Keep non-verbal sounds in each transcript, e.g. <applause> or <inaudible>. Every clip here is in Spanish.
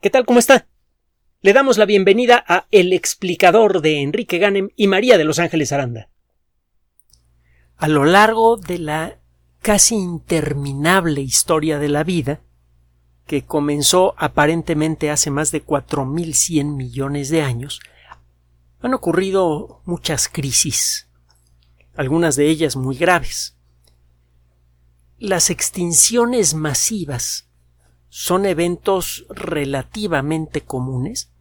¿Qué tal? ¿Cómo está? Le damos la bienvenida a El explicador de Enrique Ganem y María de Los Ángeles Aranda. A lo largo de la casi interminable historia de la vida, que comenzó aparentemente hace más de 4.100 millones de años, han ocurrido muchas crisis, algunas de ellas muy graves. Las extinciones masivas son eventos relativamente comunes.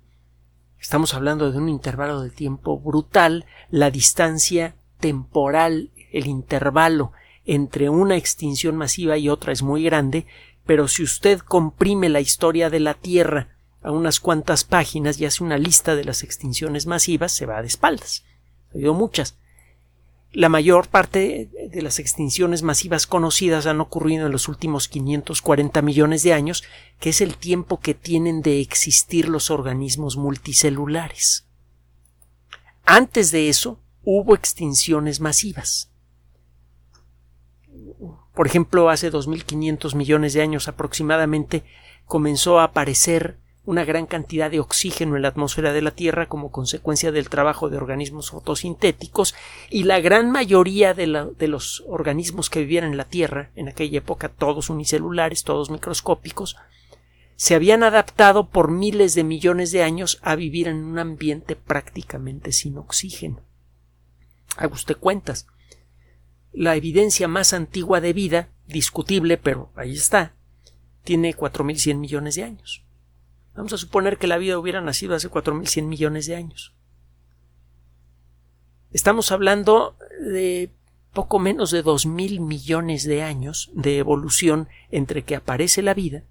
Estamos hablando de un intervalo de tiempo brutal, la distancia temporal, el intervalo entre una extinción masiva y otra es muy grande, pero si usted comprime la historia de la Tierra a unas cuantas páginas y hace una lista de las extinciones masivas, se va de espaldas. Ha habido muchas. La mayor parte de las extinciones masivas conocidas han ocurrido en los últimos 540 millones de años, que es el tiempo que tienen de existir los organismos multicelulares. Antes de eso, hubo extinciones masivas. Por ejemplo, hace 2.500 millones de años aproximadamente comenzó a aparecer una gran cantidad de oxígeno en la atmósfera de la Tierra como consecuencia del trabajo de organismos fotosintéticos y la gran mayoría de, los organismos que vivían en la Tierra en aquella época, todos unicelulares, todos microscópicos, se habían adaptado por miles de millones de años a vivir en un ambiente prácticamente sin oxígeno. Haga usted cuentas. La evidencia más antigua de vida, discutible, pero ahí está, tiene 4.100 millones de años. Vamos a suponer que la vida hubiera nacido hace 4.100 millones de años. Estamos hablando de poco menos de 2.000 millones de años de evolución entre que aparece la vida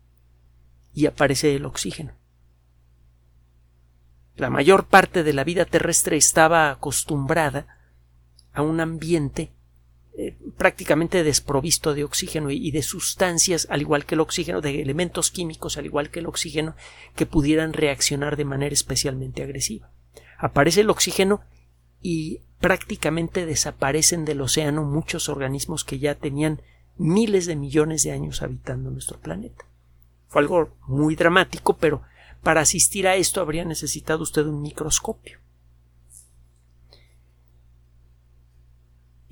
y aparece el oxígeno. La mayor parte de la vida terrestre estaba acostumbrada a un ambiente eh, prácticamente desprovisto de oxígeno y, de sustancias, al igual que el oxígeno, de elementos químicos, al igual que el oxígeno, que pudieran reaccionar de manera especialmente agresiva. Aparece el oxígeno y prácticamente desaparecen del océano muchos organismos que ya tenían miles de millones de años habitando nuestro planeta. Fue algo muy dramático, pero para asistir a esto habría necesitado usted un microscopio.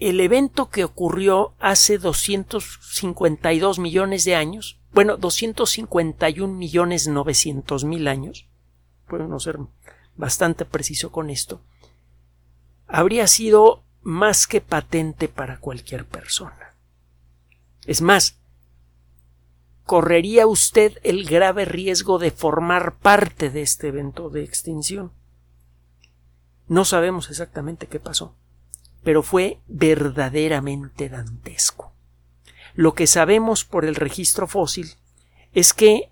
El evento que ocurrió hace 252 millones de años, bueno, 251 millones 900 mil años, puedo ser bastante preciso con esto, habría sido más que patente para cualquier persona. Es más, correría usted el grave riesgo de formar parte de este evento de extinción. No sabemos exactamente qué pasó pero fue verdaderamente dantesco. Lo que sabemos por el registro fósil es que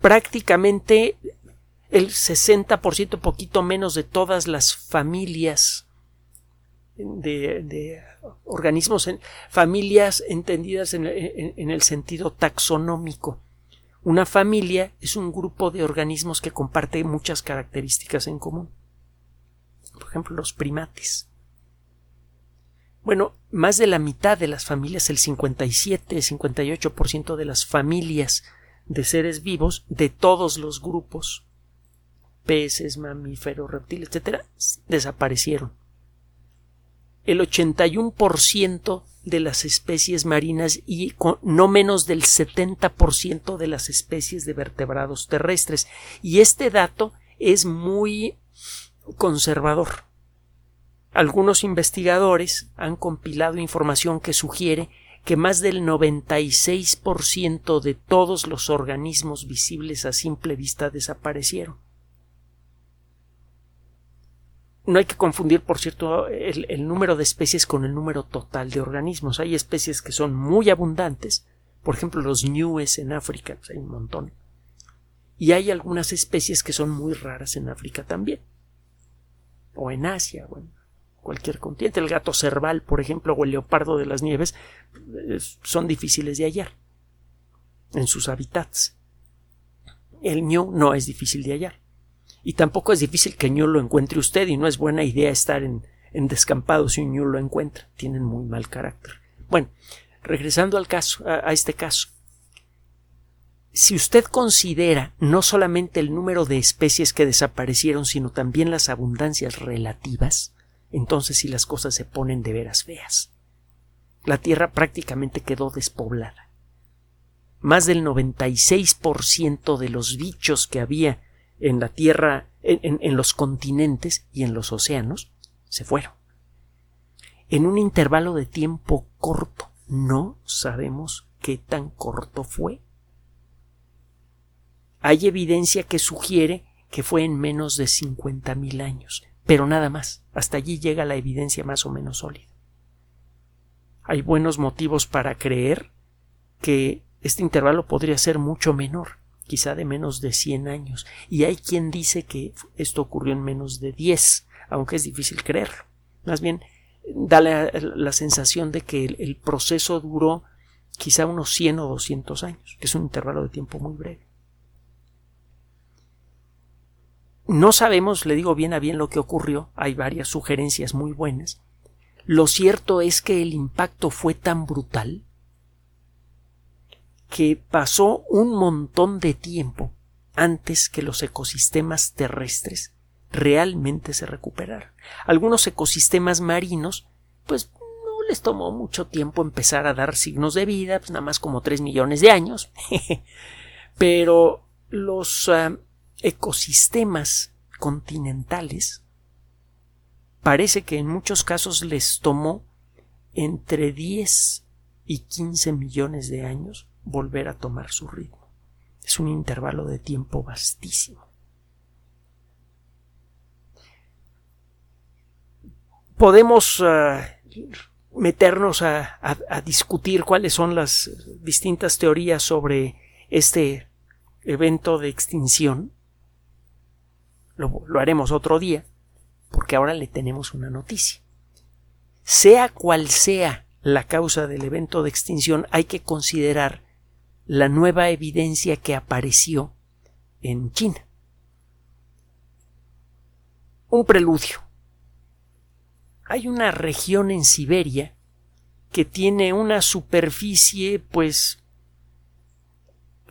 prácticamente el 60%, poquito menos de todas las familias de, organismos, en, familias entendidas en, en el sentido taxonómico. Una familia es un grupo de organismos que comparte muchas características en común. Por ejemplo, los primates. Bueno, más de la mitad de las familias, el 57, 58% de las familias de seres vivos de todos los grupos, peces, mamíferos, reptiles, etcétera, desaparecieron. El 81% de las especies marinas y no menos del 70% de las especies de vertebrados terrestres. Y este dato es muy conservador algunos investigadores han compilado información que sugiere que más del 96% de todos los organismos visibles a simple vista desaparecieron. No hay que confundir, por cierto, el, número de especies con el número total de organismos. Hay especies que son muy abundantes, por ejemplo los ñues en África, pues hay un montón. Y hay algunas especies que son muy raras en África también. O en Asia, bueno cualquier continente. El gato cerval, por ejemplo, o el leopardo de las nieves son difíciles de hallar en sus hábitats. El ñu no es difícil de hallar. Y tampoco es difícil que ñu lo encuentre usted y no es buena idea estar en, descampado si un ñu lo encuentra. Tienen muy mal carácter. Bueno, regresando al caso, a este caso. si usted considera no solamente el número de especies que desaparecieron, sino también las abundancias relativas, entonces sí las cosas se ponen de veras feas. La Tierra prácticamente quedó despoblada. Más del 96% de los bichos que había en la Tierra, en, en los continentes y en los océanos, se fueron. En un intervalo de tiempo corto. No sabemos qué tan corto fue hay evidencia que sugiere que fue en menos de 50.000 años, pero nada más. Hasta allí llega la evidencia más o menos sólida. Hay buenos motivos para creer que este intervalo podría ser mucho menor, quizá de menos de 100 años, y hay quien dice que esto ocurrió en menos de 10, aunque es difícil creerlo. Más bien, da la, sensación de que el, el proceso duró quizá unos 100 o 200 años, que es un intervalo de tiempo muy breve. No sabemos, le digo bien a bien lo que ocurrió, hay varias sugerencias muy buenas. Lo cierto es que el impacto fue tan brutal que pasó un montón de tiempo antes que los ecosistemas terrestres realmente se recuperaran. Algunos ecosistemas marinos, pues no les tomó mucho tiempo empezar a dar signos de vida, pues nada más como tres millones de años. <laughs> Pero los ah, ecosistemas continentales parece que en muchos casos les tomó entre 10 y 15 millones de años volver a tomar su ritmo. Es un intervalo de tiempo vastísimo. Podemos ah, meternos a discutir cuáles son las distintas teorías sobre este evento de extinción, lo, haremos otro día, porque ahora le tenemos una noticia. Sea cual sea la causa del evento de extinción, hay que considerar la nueva evidencia que apareció en China. Un preludio. Hay una región en Siberia que tiene una superficie, pues,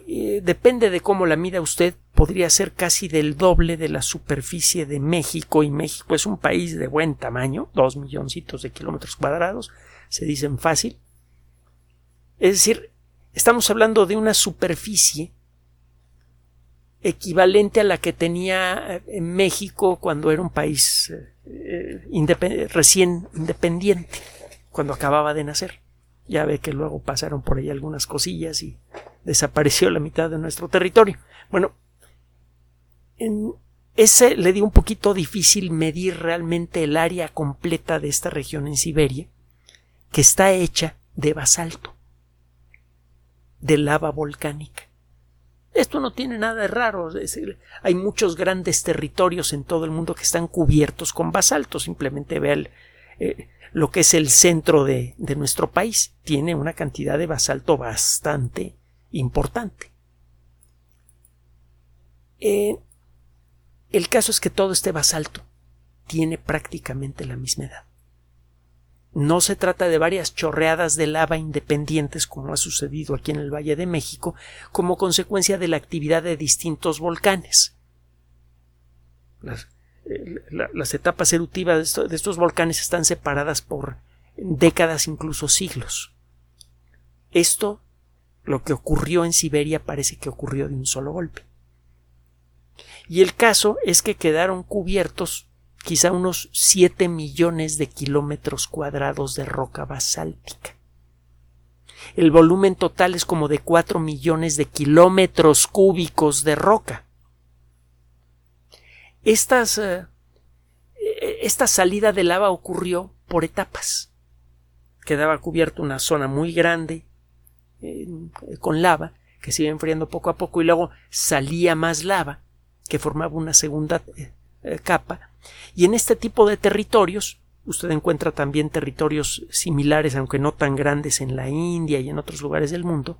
eh, depende de cómo la mida usted, podría ser casi del doble de la superficie de México y México es un país de buen tamaño, dos milloncitos de kilómetros cuadrados, se dicen fácil. Es decir, estamos hablando de una superficie equivalente a la que tenía eh, México cuando era un país eh, recién independiente, cuando acababa de nacer. Ya ve que luego pasaron por ahí algunas cosillas y desapareció la mitad de nuestro territorio. Bueno, ese le dio un poquito difícil medir realmente el área completa de esta región en Siberia, que está hecha de basalto, de lava volcánica. Esto no tiene nada de raro. hay muchos grandes territorios en todo el mundo que están cubiertos con basalto. Simplemente vea eh, lo que es el centro de, nuestro país. Tiene una cantidad de basalto bastante importante. Eh, el caso es que todo este basalto tiene prácticamente la misma edad. No se trata de varias chorreadas de lava independientes como ha sucedido aquí en el Valle de México como consecuencia de la actividad de distintos volcanes. Las, eh, etapas eruptivas de estos volcanes están separadas por décadas, incluso siglos. Esto, lo que ocurrió en Siberia, parece que ocurrió de un solo golpe y el caso es que quedaron cubiertos quizá unos 7 millones de kilómetros cuadrados de roca basáltica. El volumen total es como de 4 millones de kilómetros cúbicos de roca. Estas, eh, esta salida de lava ocurrió por etapas. Quedaba cubierta una zona muy grande eh, con lava que se iba enfriando poco a poco y luego salía más lava que formaba una segunda eh, capa. Y en este tipo de territorios, usted encuentra también territorios similares, aunque no tan grandes, en la India y en otros lugares del mundo,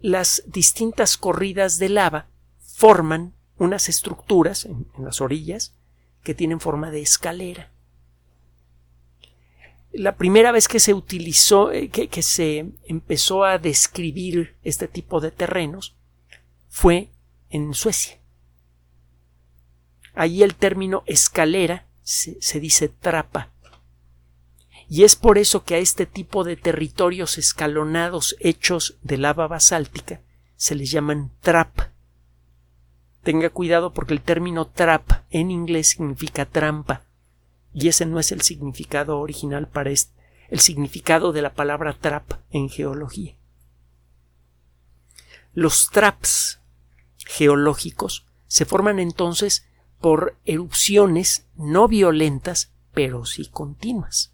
las distintas corridas de lava forman unas estructuras en, las orillas que tienen forma de escalera. la primera vez que se utilizó, eh, que, se empezó a describir este tipo de terrenos fue en Suecia. Allí el término escalera se, dice trapa. Y es por eso que a este tipo de territorios escalonados hechos de lava basáltica se les llaman trap. Tenga cuidado porque el término trap en inglés significa trampa y ese no es el significado original para este, el significado de la palabra trap en geología. Los traps geológicos se forman entonces por erupciones no violentas, pero sí continuas,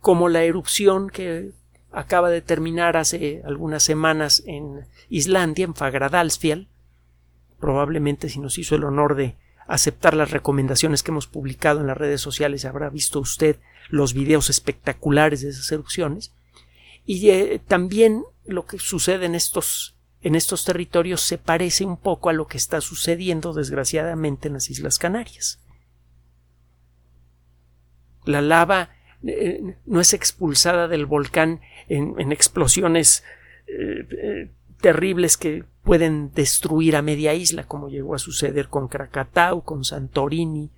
como la erupción que acaba de terminar hace algunas semanas en Islandia, en Fagradalsfjall, probablemente si nos hizo el honor de aceptar las recomendaciones que hemos publicado en las redes sociales, habrá visto usted los videos espectaculares de esas erupciones. Y eh, también lo que sucede en estos, en estos territorios se parece un poco a lo que está sucediendo, desgraciadamente, en las Islas Canarias. La lava eh, no es expulsada del volcán en, explosiones eh, terribles que pueden destruir a media isla, como llegó a suceder con Krakatau, con Santorini.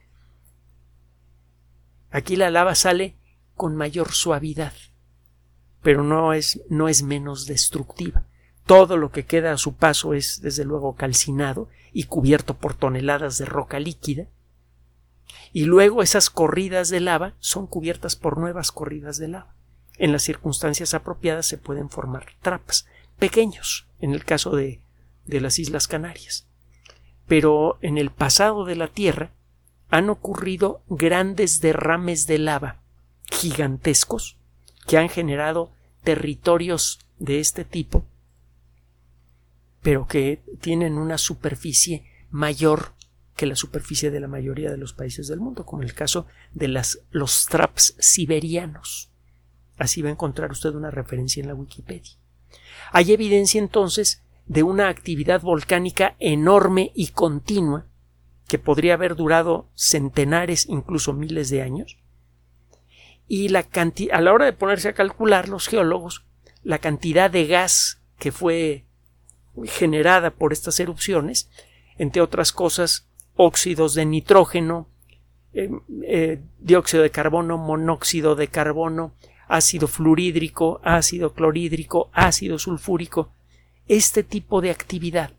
Aquí la lava sale con mayor suavidad, pero no es, no es menos destructiva. Todo lo que queda a su paso es, desde luego, calcinado y cubierto por toneladas de roca líquida, y luego esas corridas de lava son cubiertas por nuevas corridas de lava. En las circunstancias apropiadas se pueden formar trapas, pequeños, en el caso de de las Islas Canarias. Pero en el pasado de la Tierra han ocurrido grandes derrames de lava gigantescos que han generado territorios de este tipo, pero que tienen una superficie mayor que la superficie de la mayoría de los países del mundo, como el caso de los traps siberianos. Así va a encontrar usted una referencia en la Wikipedia. Hay evidencia entonces de una actividad volcánica enorme y continua que podría haber durado centenares, incluso miles de años. Y a la hora de ponerse a calcular los geólogos la cantidad de gas que fue generada por estas erupciones, entre otras cosas, óxidos de nitrógeno, eh, eh, dióxido de carbono, monóxido de carbono, ácido fluorhídrico, ácido clorhídrico, ácido sulfúrico, este tipo de actividad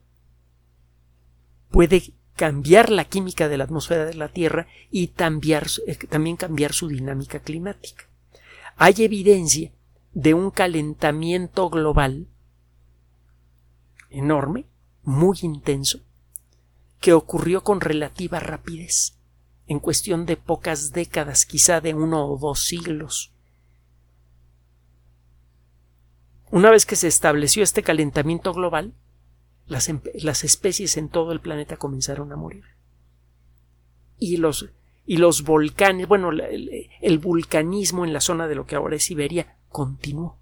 puede cambiar la química de la atmósfera de la Tierra y eh, también cambiar su dinámica climática. Hay evidencia de un calentamiento global enorme, muy intenso, que ocurrió con relativa rapidez, en cuestión de pocas décadas, quizá de uno o dos siglos. Una vez que se estableció este calentamiento global, las, em, especies en todo el planeta comenzaron a morir. Y los, y los volcanes, bueno, el, el, vulcanismo en la zona de lo que ahora es Siberia continuó.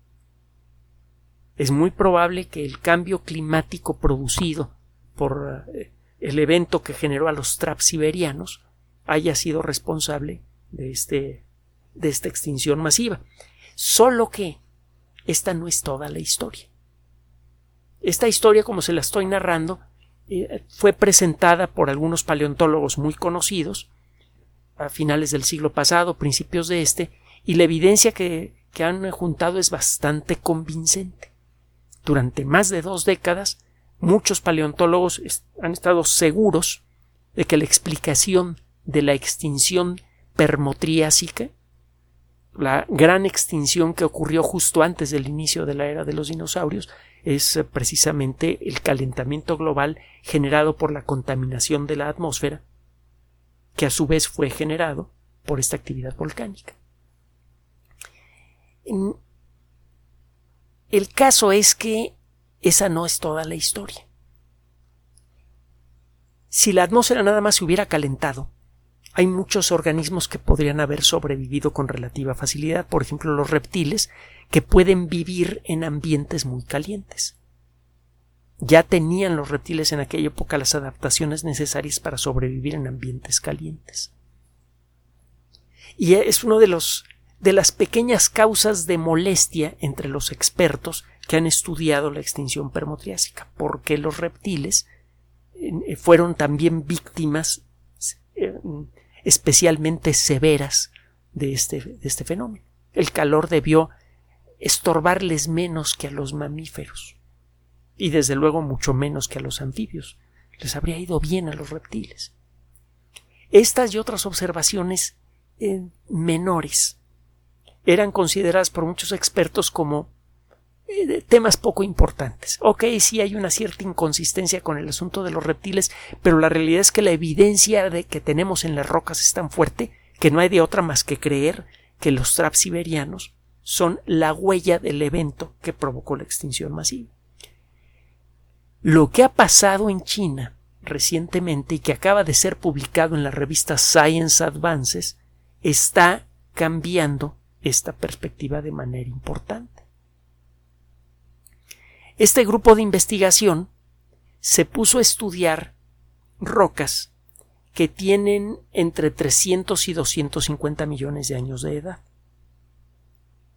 Es muy probable que el cambio climático producido por eh, el evento que generó a los traps siberianos haya sido responsable de, este, de esta extinción masiva. Solo que esta no es toda la historia. Esta historia, como se la estoy narrando, eh, fue presentada por algunos paleontólogos muy conocidos a finales del siglo pasado, principios de este, y la evidencia que, que han juntado es bastante convincente. Durante más de dos décadas, muchos paleontólogos han estado seguros de que la explicación de la extinción permotriásica la gran extinción que ocurrió justo antes del inicio de la era de los dinosaurios es eh, precisamente el calentamiento global generado por la contaminación de la atmósfera, que a su vez fue generado por esta actividad volcánica. El caso es que esa no es toda la historia. Si la atmósfera nada más se hubiera calentado, hay muchos organismos que podrían haber sobrevivido con relativa facilidad, por ejemplo los reptiles, que pueden vivir en ambientes muy calientes. Ya tenían los reptiles en aquella época las adaptaciones necesarias para sobrevivir en ambientes calientes. Y es uno de los de las pequeñas causas de molestia entre los expertos que han estudiado la extinción permotriásica, porque los reptiles eh, fueron también víctimas eh, especialmente severas de este, de este fenómeno. El calor debió estorbarles menos que a los mamíferos y desde luego mucho menos que a los anfibios. Les habría ido bien a los reptiles. Estas y otras observaciones eh, menores eran consideradas por muchos expertos como eh, temas poco importantes. Ok, sí hay una cierta inconsistencia con el asunto de los reptiles, pero la realidad es que la evidencia de que tenemos en las rocas es tan fuerte que no hay de otra más que creer que los traps siberianos son la huella del evento que provocó la extinción masiva. Lo que ha pasado en China recientemente y que acaba de ser publicado en la revista Science Advances está cambiando esta perspectiva de manera importante. Este grupo de investigación se puso a estudiar rocas que tienen entre 300 y 250 millones de años de edad.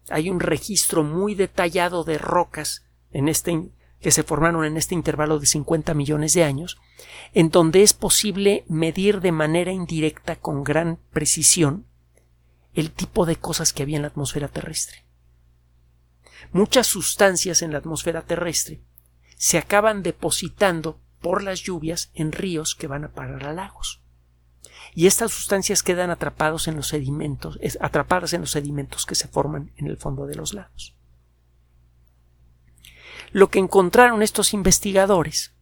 Hay un registro muy detallado de rocas en este, que se formaron en este intervalo de 50 millones de años, en donde es posible medir de manera indirecta con gran precisión el tipo de cosas que había en la atmósfera terrestre. Muchas sustancias en la atmósfera terrestre se acaban depositando por las lluvias en ríos que van a parar a lagos. Y estas sustancias quedan atrapados en los sedimentos, atrapadas en los sedimentos que se forman en el fondo de los lagos. Lo que encontraron estos investigadores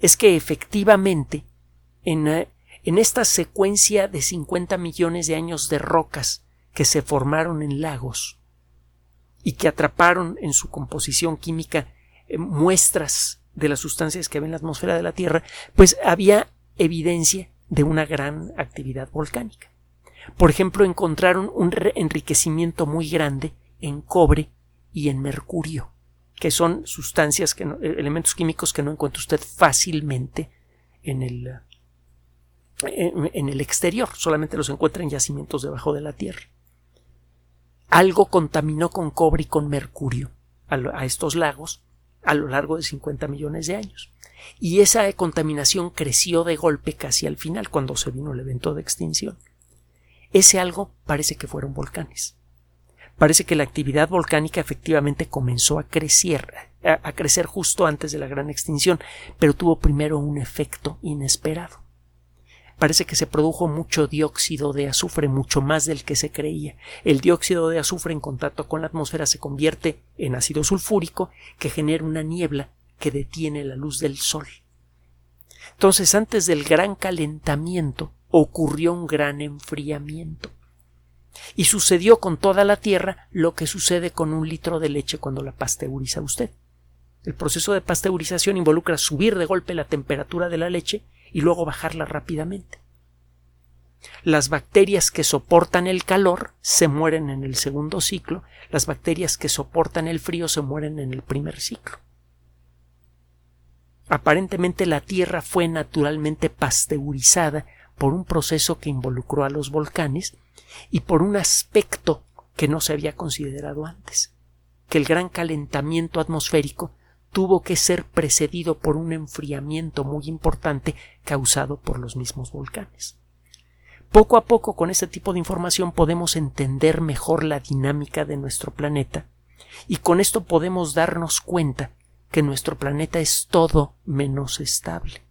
es que efectivamente en, eh, en esta secuencia de 50 millones de años de rocas que se formaron en lagos y que atraparon en su composición química eh, muestras de las sustancias que había en la atmósfera de la Tierra, pues había evidencia de una gran actividad volcánica. Por ejemplo, encontraron un enriquecimiento muy grande en cobre y en mercurio, que son sustancias, que eh, elementos químicos que no encuentra usted fácilmente en el, en el exterior, solamente los encuentra en yacimientos debajo de la Tierra algo contaminó con cobre y con mercurio a, estos lagos a lo largo de 50 millones de años. Y esa contaminación creció de golpe casi al final, cuando se vino el evento de extinción. Ese algo parece que fueron volcanes. Parece que la actividad volcánica efectivamente comenzó a crecer, a crecer justo antes de la gran extinción, pero tuvo primero un efecto inesperado parece que se produjo mucho dióxido de azufre, mucho más del que se creía. El dióxido de azufre en contacto con la atmósfera se convierte en ácido sulfúrico que genera una niebla que detiene la luz del sol. Entonces, antes del gran calentamiento ocurrió un gran enfriamiento. Y sucedió con toda la Tierra lo que sucede con un litro de leche cuando la pasteuriza usted. El proceso de pasteurización involucra subir de golpe la temperatura de la leche y luego bajarla rápidamente. Las bacterias que soportan el calor se mueren en el segundo ciclo, las bacterias que soportan el frío se mueren en el primer ciclo. Aparentemente la Tierra fue naturalmente pasteurizada por un proceso que involucró a los volcanes y por un aspecto que no se había considerado antes, que el gran calentamiento atmosférico tuvo que ser precedido por un enfriamiento muy importante causado por los mismos volcanes. Poco a poco con este tipo de información podemos entender mejor la dinámica de nuestro planeta y con esto podemos darnos cuenta que nuestro planeta es todo menos estable.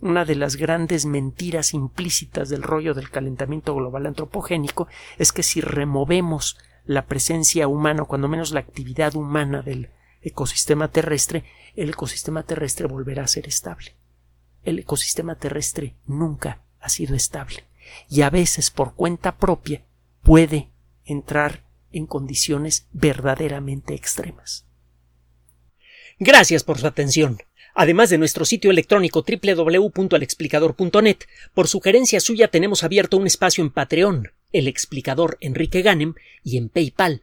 Una de las grandes mentiras implícitas del rollo del calentamiento global antropogénico es que si removemos la presencia humana, o cuando menos la actividad humana del ecosistema terrestre, el ecosistema terrestre volverá a ser estable. El ecosistema terrestre nunca ha sido estable y a veces por cuenta propia puede entrar en condiciones verdaderamente extremas. Gracias por su atención. Además de nuestro sitio electrónico www.alexplicador.net, por sugerencia suya tenemos abierto un espacio en Patreon, el explicador Enrique Ganem, y en PayPal,